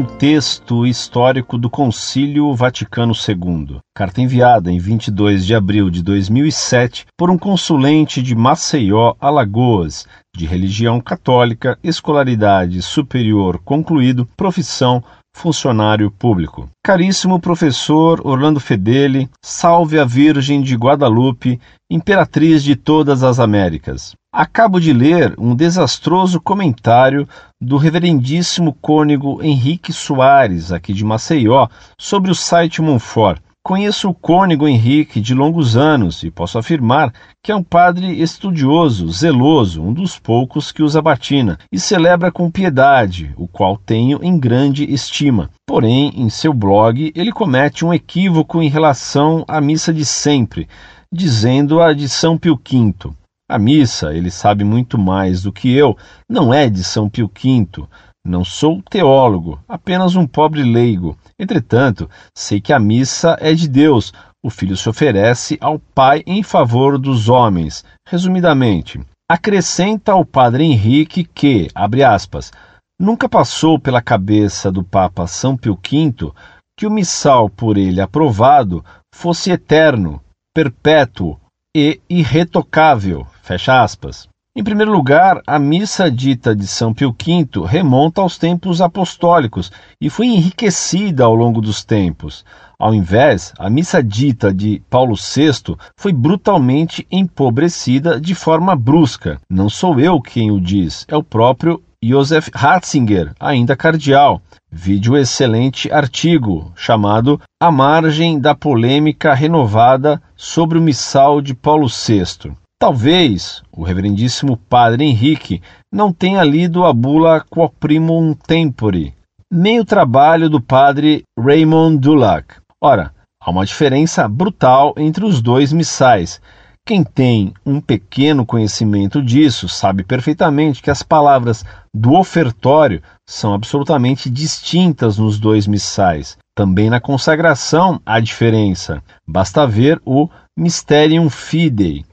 contexto histórico do Concílio Vaticano II. Carta enviada em 22 de abril de 2007 por um consulente de Maceió, Alagoas, de religião católica, escolaridade superior concluído, profissão funcionário público. Caríssimo professor Orlando Fedeli, salve a Virgem de Guadalupe, imperatriz de todas as Américas. Acabo de ler um desastroso comentário do reverendíssimo cônego Henrique Soares, aqui de Maceió, sobre o site Monfort. Conheço o cônego Henrique de longos anos e posso afirmar que é um padre estudioso, zeloso, um dos poucos que usa batina e celebra com piedade, o qual tenho em grande estima. Porém, em seu blog, ele comete um equívoco em relação à missa de sempre, dizendo-a de São Pio V. A missa, ele sabe muito mais do que eu, não é de São Pio V. Não sou teólogo, apenas um pobre leigo. Entretanto, sei que a missa é de Deus. O Filho se oferece ao Pai em favor dos homens. Resumidamente, acrescenta ao Padre Henrique que, abre aspas, nunca passou pela cabeça do Papa São Pio V que o missal por ele aprovado fosse eterno, perpétuo e irretocável. Fecha aspas. Em primeiro lugar, a missa dita de São Pio V remonta aos tempos apostólicos e foi enriquecida ao longo dos tempos. Ao invés, a missa dita de Paulo VI foi brutalmente empobrecida de forma brusca. Não sou eu quem o diz, é o próprio Joseph Ratzinger, ainda cardeal. Vídeo excelente artigo chamado A Margem da Polêmica Renovada sobre o Missal de Paulo VI. Talvez o reverendíssimo padre Henrique não tenha lido a bula Quo Primum Tempore, nem o trabalho do padre Raymond Dulac. Ora, há uma diferença brutal entre os dois missais. Quem tem um pequeno conhecimento disso sabe perfeitamente que as palavras do ofertório são absolutamente distintas nos dois missais. Também na consagração há diferença. Basta ver o Mysterium Fidei,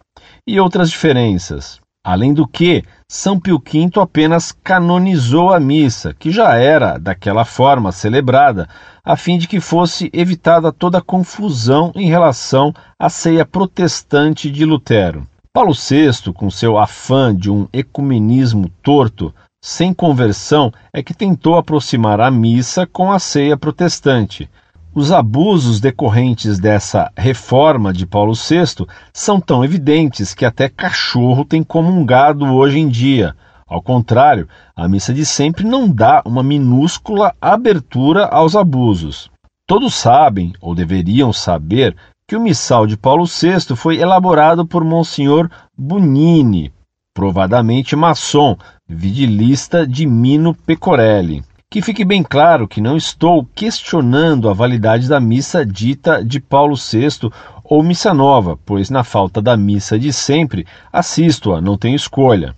e outras diferenças. Além do que, São Pio V apenas canonizou a missa, que já era daquela forma celebrada, a fim de que fosse evitada toda confusão em relação à ceia protestante de Lutero. Paulo VI, com seu afã de um ecumenismo torto, sem conversão, é que tentou aproximar a missa com a ceia protestante. Os abusos decorrentes dessa reforma de Paulo VI são tão evidentes que até cachorro tem comungado hoje em dia. Ao contrário, a missa de sempre não dá uma minúscula abertura aos abusos. Todos sabem, ou deveriam saber, que o missal de Paulo VI foi elaborado por Monsenhor Bunini, provadamente maçom, vigilista de Mino Pecorelli. Que fique bem claro que não estou questionando a validade da missa dita de Paulo VI ou missa nova, pois na falta da missa de sempre, assisto-a, não tenho escolha.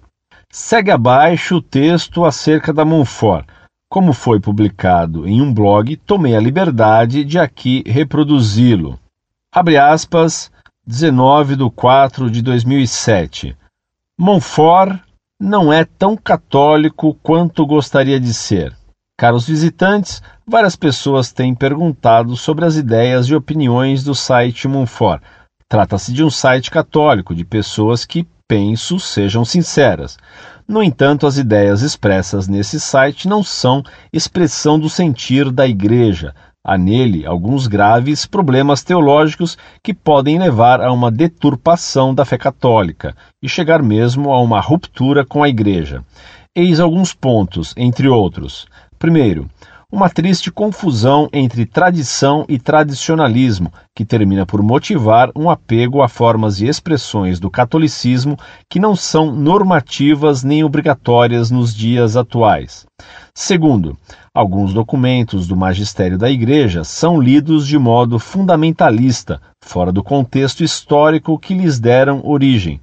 Segue abaixo o texto acerca da Monfort. Como foi publicado em um blog, tomei a liberdade de aqui reproduzi-lo. Abre aspas, 19 de 4 de 2007. Monfort não é tão católico quanto gostaria de ser. Caros visitantes, várias pessoas têm perguntado sobre as ideias e opiniões do site Monfort. Trata-se de um site católico, de pessoas que, penso, sejam sinceras. No entanto, as ideias expressas nesse site não são expressão do sentir da Igreja. Há nele alguns graves problemas teológicos que podem levar a uma deturpação da fé católica e chegar mesmo a uma ruptura com a Igreja. Eis alguns pontos, entre outros. Primeiro, uma triste confusão entre tradição e tradicionalismo, que termina por motivar um apego a formas e expressões do catolicismo que não são normativas nem obrigatórias nos dias atuais. Segundo, alguns documentos do magistério da Igreja são lidos de modo fundamentalista, fora do contexto histórico que lhes deram origem.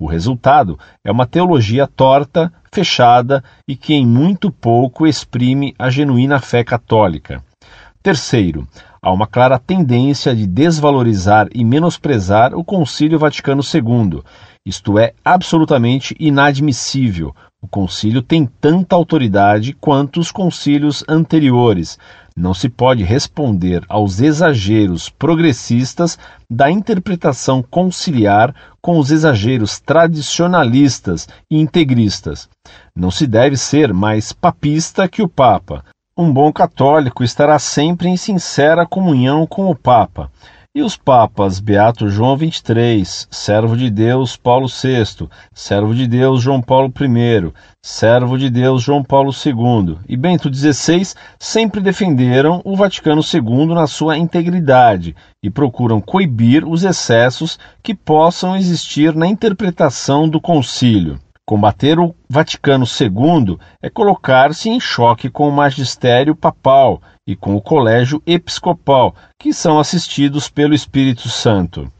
O resultado é uma teologia torta, fechada e que em muito pouco exprime a genuína fé católica. Terceiro, há uma clara tendência de desvalorizar e menosprezar o Concílio Vaticano II. Isto é absolutamente inadmissível. O concílio tem tanta autoridade quanto os concílios anteriores. Não se pode responder aos exageros progressistas da interpretação conciliar com os exageros tradicionalistas e integristas. Não se deve ser mais papista que o Papa. Um bom católico estará sempre em sincera comunhão com o Papa. E os papas Beato João XXIII, servo de Deus Paulo VI, servo de Deus João Paulo I, servo de Deus João Paulo II e Bento XVI sempre defenderam o Vaticano II na sua integridade e procuram coibir os excessos que possam existir na interpretação do concílio. Combater o Vaticano II é colocar-se em choque com o magistério papal e com o colégio episcopal, que são assistidos pelo Espírito Santo.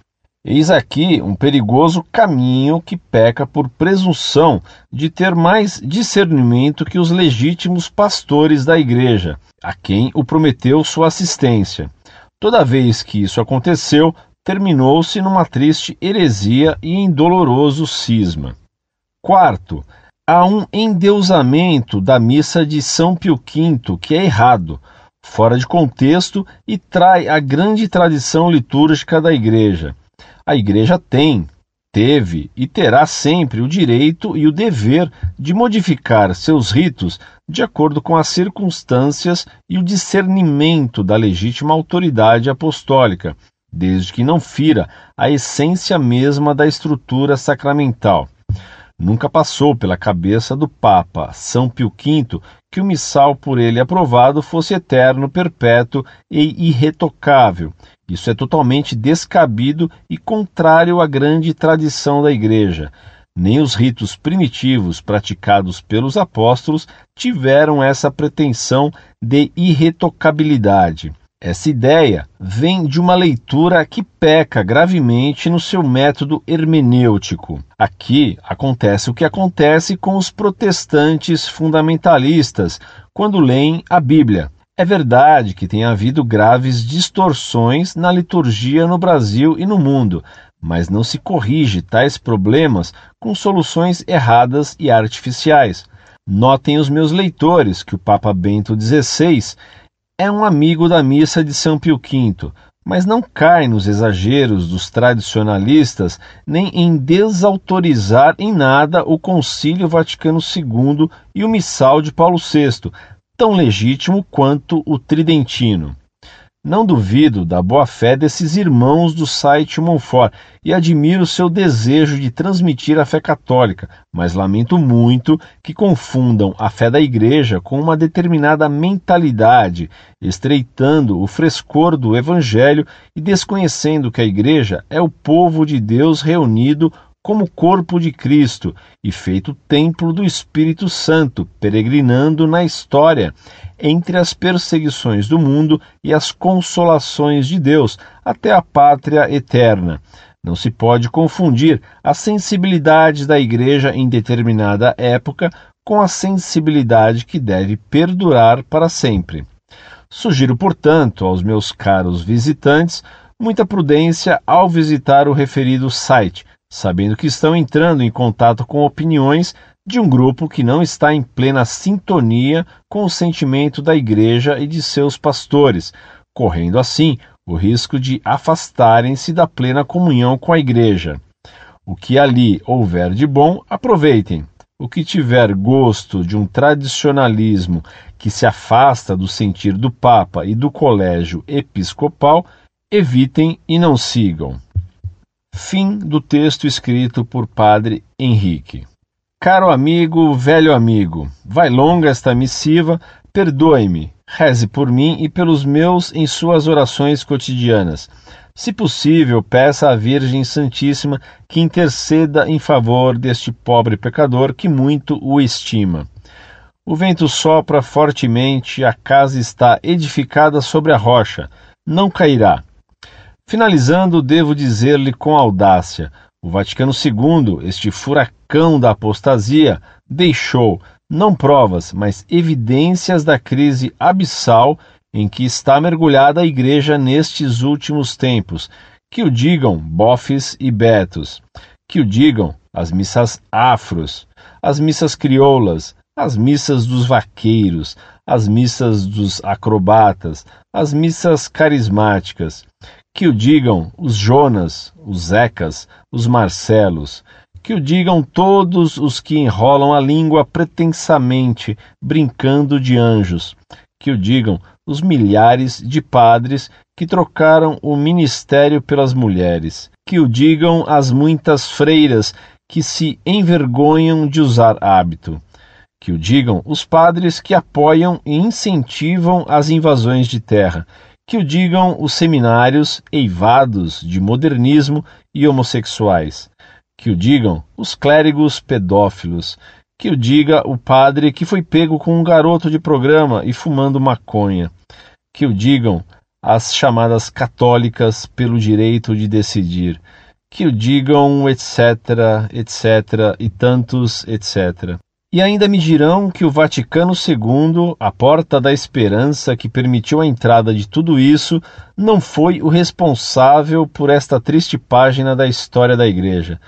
Eis aqui um perigoso caminho que peca por presunção de ter mais discernimento que os legítimos pastores da Igreja, a quem o prometeu sua assistência. Toda vez que isso aconteceu, terminou-se numa triste heresia e em doloroso cisma. Quarto, há um endeusamento da missa de São Pio V que é errado, fora de contexto e trai a grande tradição litúrgica da Igreja. A Igreja tem, teve e terá sempre o direito e o dever de modificar seus ritos de acordo com as circunstâncias e o discernimento da legítima autoridade apostólica, desde que não fira a essência mesma da estrutura sacramental. Nunca passou pela cabeça do Papa São Pio V que o missal por ele aprovado fosse eterno, perpétuo e irretocável. Isso é totalmente descabido e contrário à grande tradição da Igreja. Nem os ritos primitivos praticados pelos apóstolos tiveram essa pretensão de irretocabilidade. Essa ideia vem de uma leitura que peca gravemente no seu método hermenêutico. Aqui acontece o que acontece com os protestantes fundamentalistas quando leem a Bíblia. É verdade que tem havido graves distorções na liturgia no Brasil e no mundo, mas não se corrige tais problemas com soluções erradas e artificiais. Notem os meus leitores que o Papa Bento XVI é um amigo da missa de São Pio V, mas não cai nos exageros dos tradicionalistas nem em desautorizar em nada o Concílio Vaticano II e o Missal de Paulo VI, tão legítimo quanto o Tridentino. Não duvido da boa-fé desses irmãos do site Monfort e admiro seu desejo de transmitir a fé católica, mas lamento muito que confundam a fé da Igreja com uma determinada mentalidade, estreitando o frescor do Evangelho e desconhecendo que a Igreja é o povo de Deus reunido como corpo de Cristo e feito templo do Espírito Santo, peregrinando na história entre as perseguições do mundo e as consolações de Deus até a pátria eterna. Não se pode confundir a sensibilidade da Igreja em determinada época com a sensibilidade que deve perdurar para sempre. Sugiro, portanto, aos meus caros visitantes muita prudência ao visitar o referido site, sabendo que estão entrando em contato com opiniões de um grupo que não está em plena sintonia com o sentimento da Igreja e de seus pastores, correndo assim o risco de afastarem-se da plena comunhão com a Igreja. O que ali houver de bom, aproveitem. O que tiver gosto de um tradicionalismo que se afasta do sentir do Papa e do colégio episcopal, evitem e não sigam. Fim do texto escrito por Padre Henrique. Caro amigo, velho amigo, vai longa esta missiva, perdoe-me, reze por mim e pelos meus em suas orações cotidianas. Se possível, peça à Virgem Santíssima que interceda em favor deste pobre pecador que muito o estima. O vento sopra fortemente, a casa está edificada sobre a rocha, não cairá. Finalizando, devo dizer-lhe com audácia: o Vaticano II, este furacão da apostasia, deixou não provas, mas evidências da crise abissal em que está mergulhada a Igreja nestes últimos tempos. Que o digam bofes e betos, que o digam as missas afros, as missas crioulas, as missas dos vaqueiros, as missas dos acrobatas, as missas carismáticas. Que o digam os Jonas, os Zecas, os Marcelos, que o digam todos os que enrolam a língua pretensamente, brincando de anjos. Que o digam os milhares de padres que trocaram o ministério pelas mulheres. Que o digam as muitas freiras que se envergonham de usar hábito. Que o digam os padres que apoiam e incentivam as invasões de terra. Que o digam os seminários eivados de modernismo e homossexuais que o digam os clérigos pedófilos, que o diga o padre que foi pego com um garoto de programa e fumando maconha, que o digam as chamadas católicas pelo direito de decidir, que o digam etc, etc e tantos etc. E ainda me dirão que o Vaticano II, a porta da esperança que permitiu a entrada de tudo isso, não foi o responsável por esta triste página da história da Igreja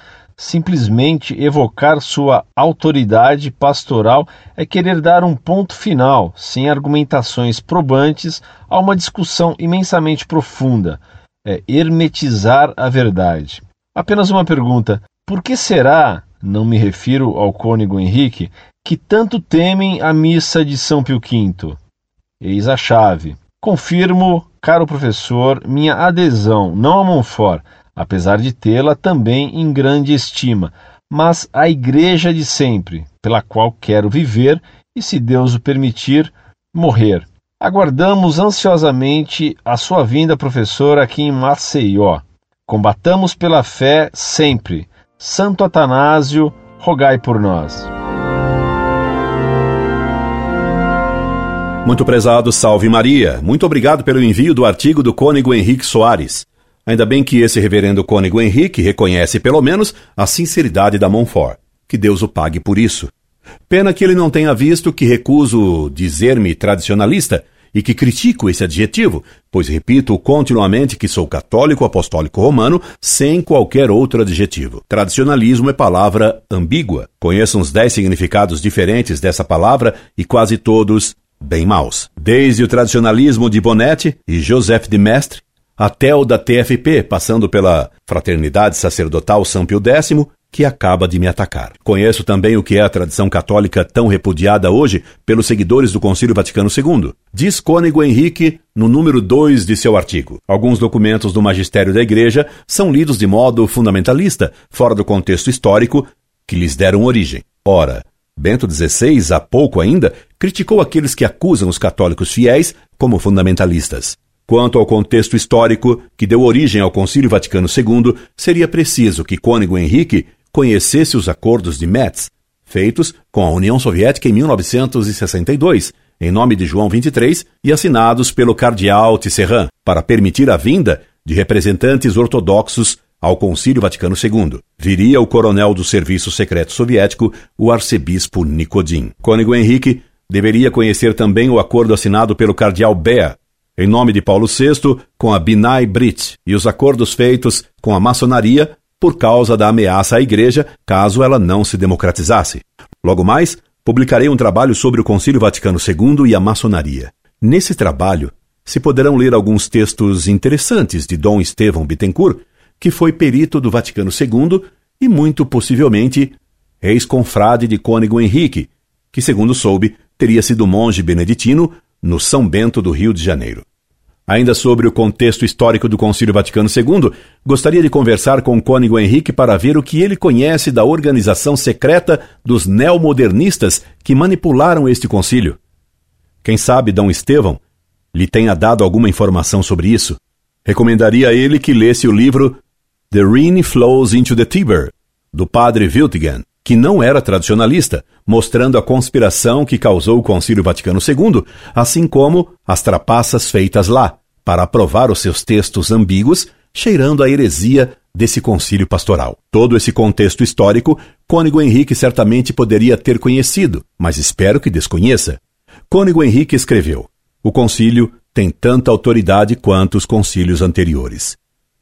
simplesmente evocar sua autoridade pastoral é querer dar um ponto final, sem argumentações probantes, a uma discussão imensamente profunda. É hermetizar a verdade. Apenas uma pergunta: por que será, não me refiro ao cônego Henrique, que tanto temem a missa de São Pio V? Eis a chave. Confirmo, caro professor, minha adesão, não a Montfort, apesar de tê-la também em grande estima, mas a igreja de sempre, pela qual quero viver e, se Deus o permitir, morrer. Aguardamos ansiosamente a sua vinda, professor, aqui em Maceió. Combatamos pela fé sempre. Santo Atanásio, rogai por nós. Muito prezado, salve Maria. Muito obrigado pelo envio do artigo do cônego Henrique Soares. Ainda bem que esse reverendo cônego Henrique reconhece pelo menos a sinceridade da Montfort. Que Deus o pague por isso. Pena que ele não tenha visto que recuso dizer-me tradicionalista e que critico esse adjetivo, pois repito continuamente que sou católico apostólico romano sem qualquer outro adjetivo. Tradicionalismo é palavra ambígua. Conheço uns dez significados diferentes dessa palavra e quase todos bem maus. Desde o tradicionalismo de Bonetti e Joseph de Mestre, até o da TFP, passando pela Fraternidade Sacerdotal São Pio X, que acaba de me atacar. Conheço também o que é a tradição católica tão repudiada hoje pelos seguidores do Concílio Vaticano II. Diz Cônego Henrique no número 2 de seu artigo. Alguns documentos do magistério da Igreja são lidos de modo fundamentalista, fora do contexto histórico que lhes deram origem. Ora, Bento XVI, há pouco ainda, criticou aqueles que acusam os católicos fiéis como fundamentalistas. Quanto ao contexto histórico que deu origem ao Concílio Vaticano II, seria preciso que Cônego Henrique conhecesse os acordos de Metz, feitos com a União Soviética em 1962, em nome de João XXIII, e assinados pelo cardeal Tisserand, para permitir a vinda de representantes ortodoxos ao Concílio Vaticano II. Viria o coronel do Serviço Secreto Soviético, o arcebispo Nikodin. Cônego Henrique deveria conhecer também o acordo assinado pelo cardeal Bea, em nome de Paulo VI, com a Binai Brit e os acordos feitos com a maçonaria por causa da ameaça à Igreja caso ela não se democratizasse. Logo mais, publicarei um trabalho sobre o Concílio Vaticano II e a maçonaria. Nesse trabalho, se poderão ler alguns textos interessantes de Dom Estevão Bittencourt, que foi perito do Vaticano II e, muito possivelmente, ex-confrade de Cônego Henrique, que, segundo soube, teria sido monge beneditino no São Bento do Rio de Janeiro. Ainda sobre o contexto histórico do Concílio Vaticano II, gostaria de conversar com o cônego Henrique para ver o que ele conhece da organização secreta dos neomodernistas que manipularam este concílio. Quem sabe Dom Estevão lhe tenha dado alguma informação sobre isso. Recomendaria a ele que lesse o livro The Rhine Flows into the Tiber, do padre Wiltigen, que não era tradicionalista, mostrando a conspiração que causou o Concílio Vaticano II, assim como as trapaças feitas lá, para aprovar os seus textos ambíguos, cheirando a heresia desse concílio pastoral. Todo esse contexto histórico, Cônego Henrique certamente poderia ter conhecido, mas espero que desconheça. Cônego Henrique escreveu: O concílio tem tanta autoridade quanto os concílios anteriores.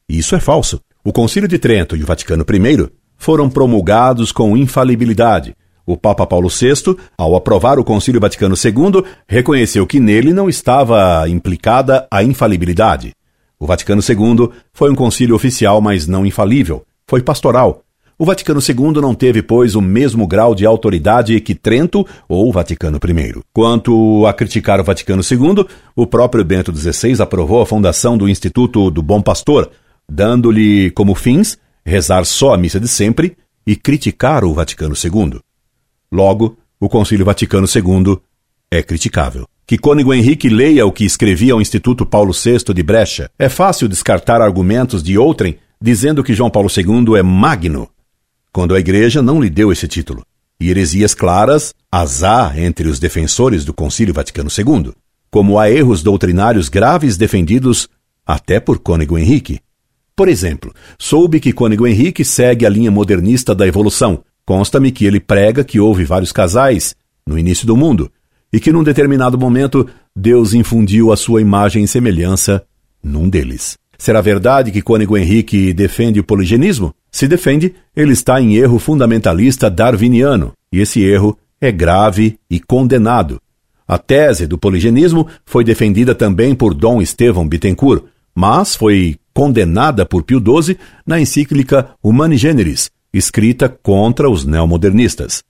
Isso é falso. O Concílio de Trento e o Vaticano I foram promulgados com infalibilidade. O Papa Paulo VI, ao aprovar o Concílio Vaticano II, reconheceu que nele não estava implicada a infalibilidade. O Vaticano II foi um concílio oficial, mas não infalível. Foi pastoral. O Vaticano II não teve, pois, o mesmo grau de autoridade que Trento ou Vaticano I. Quanto a criticar o Vaticano II, o próprio Bento XVI aprovou a fundação do Instituto do Bom Pastor, dando-lhe como fins rezar só a missa de sempre e criticar o Vaticano II. Logo, o Concílio Vaticano II é criticável. Que Cônigo Henrique leia o que escrevia ao Instituto Paulo VI de Brecha. É fácil descartar argumentos de outrem dizendo que João Paulo II é magno, quando a Igreja não lhe deu esse título. E heresias claras as há entre os defensores do Concílio Vaticano II, como há erros doutrinários graves defendidos até por Cônigo Henrique. Por exemplo, soube que Cônigo Henrique segue a linha modernista da evolução. Consta-me que ele prega que houve vários casais no início do mundo e que num determinado momento Deus infundiu a sua imagem e semelhança num deles. Será verdade que Cônigo Henrique defende o poligenismo? Se defende, ele está em erro fundamentalista darwiniano, e esse erro é grave e condenado. A tese do poligenismo foi defendida também por Dom Estevão Bittencourt, mas foi condenada por Pio XII na encíclica Humani Generis, escrita contra os neomodernistas.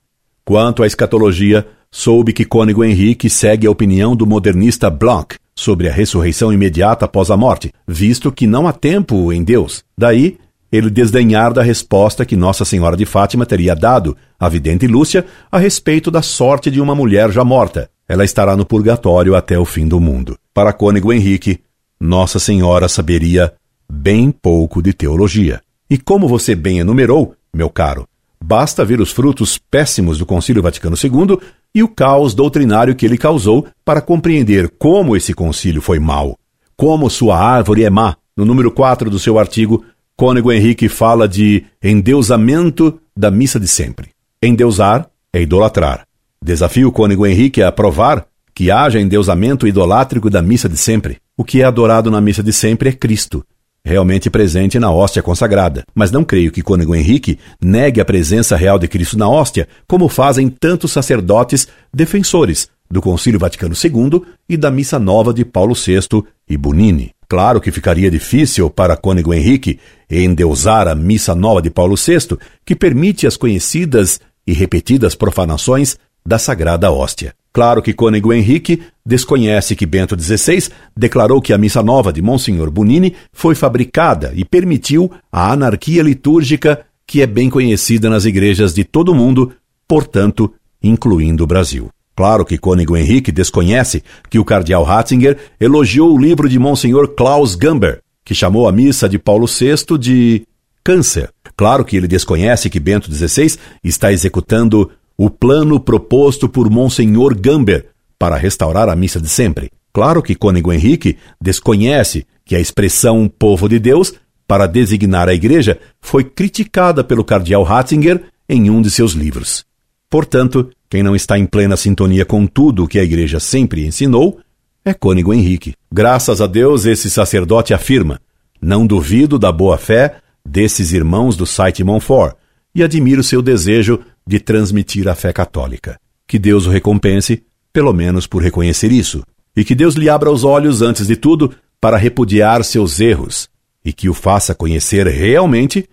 Quanto à escatologia, soube que Cônigo Henrique segue a opinião do modernista Blanc sobre a ressurreição imediata após a morte, visto que não há tempo em Deus. Daí, ele desdenhar da resposta que Nossa Senhora de Fátima teria dado à vidente Lúcia a respeito da sorte de uma mulher já morta. Ela estará no purgatório até o fim do mundo. Para Cônigo Henrique, Nossa Senhora saberia bem pouco de teologia. E como você bem enumerou, meu caro, basta ver os frutos péssimos do Concílio Vaticano II e o caos doutrinário que ele causou para compreender como esse concílio foi mau, como sua árvore é má. No número 4 do seu artigo, Cônego Henrique fala de endeusamento da missa de sempre. Endeusar é idolatrar. Desafio Cônego Henrique a provar que haja endeusamento idolátrico da missa de sempre. O que é adorado na missa de sempre é Cristo, realmente presente na hóstia consagrada. Mas não creio que Cônego Henrique negue a presença real de Cristo na hóstia, como fazem tantos sacerdotes defensores do Concílio Vaticano II e da Missa Nova de Paulo VI e Bonini. Claro que ficaria difícil para Cônego Henrique endeusar a Missa Nova de Paulo VI, que permite as conhecidas e repetidas profanações da Sagrada Hóstia. Claro que Cônego Henrique desconhece que Bento XVI declarou que a missa nova de Monsenhor Bonini foi fabricada e permitiu a anarquia litúrgica que é bem conhecida nas igrejas de todo o mundo, portanto, incluindo o Brasil. Claro que Cônego Henrique desconhece que o cardeal Ratzinger elogiou o livro de Monsenhor Klaus Gamber, que chamou a missa de Paulo VI de câncer. Claro que ele desconhece que Bento XVI está executando o plano proposto por Monsenhor Gamber para restaurar a missa de sempre. Claro que Cônego Henrique desconhece que a expressão povo de Deus para designar a igreja foi criticada pelo cardeal Ratzinger em um de seus livros. Portanto, quem não está em plena sintonia com tudo o que a igreja sempre ensinou é Cônego Henrique. Graças a Deus, esse sacerdote afirma: Não duvido da boa fé desses irmãos do site Monfort e admiro seu desejo de transmitir a fé católica. Que Deus o recompense, pelo menos por reconhecer isso, e que Deus lhe abra os olhos, antes de tudo, para repudiar seus erros, e que o faça conhecer realmente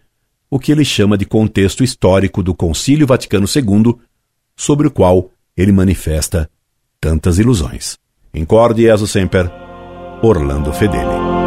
o que ele chama de contexto histórico do Concílio Vaticano II, sobre o qual ele manifesta tantas ilusões. Incorde Jesus Semper, Orlando Fedeli.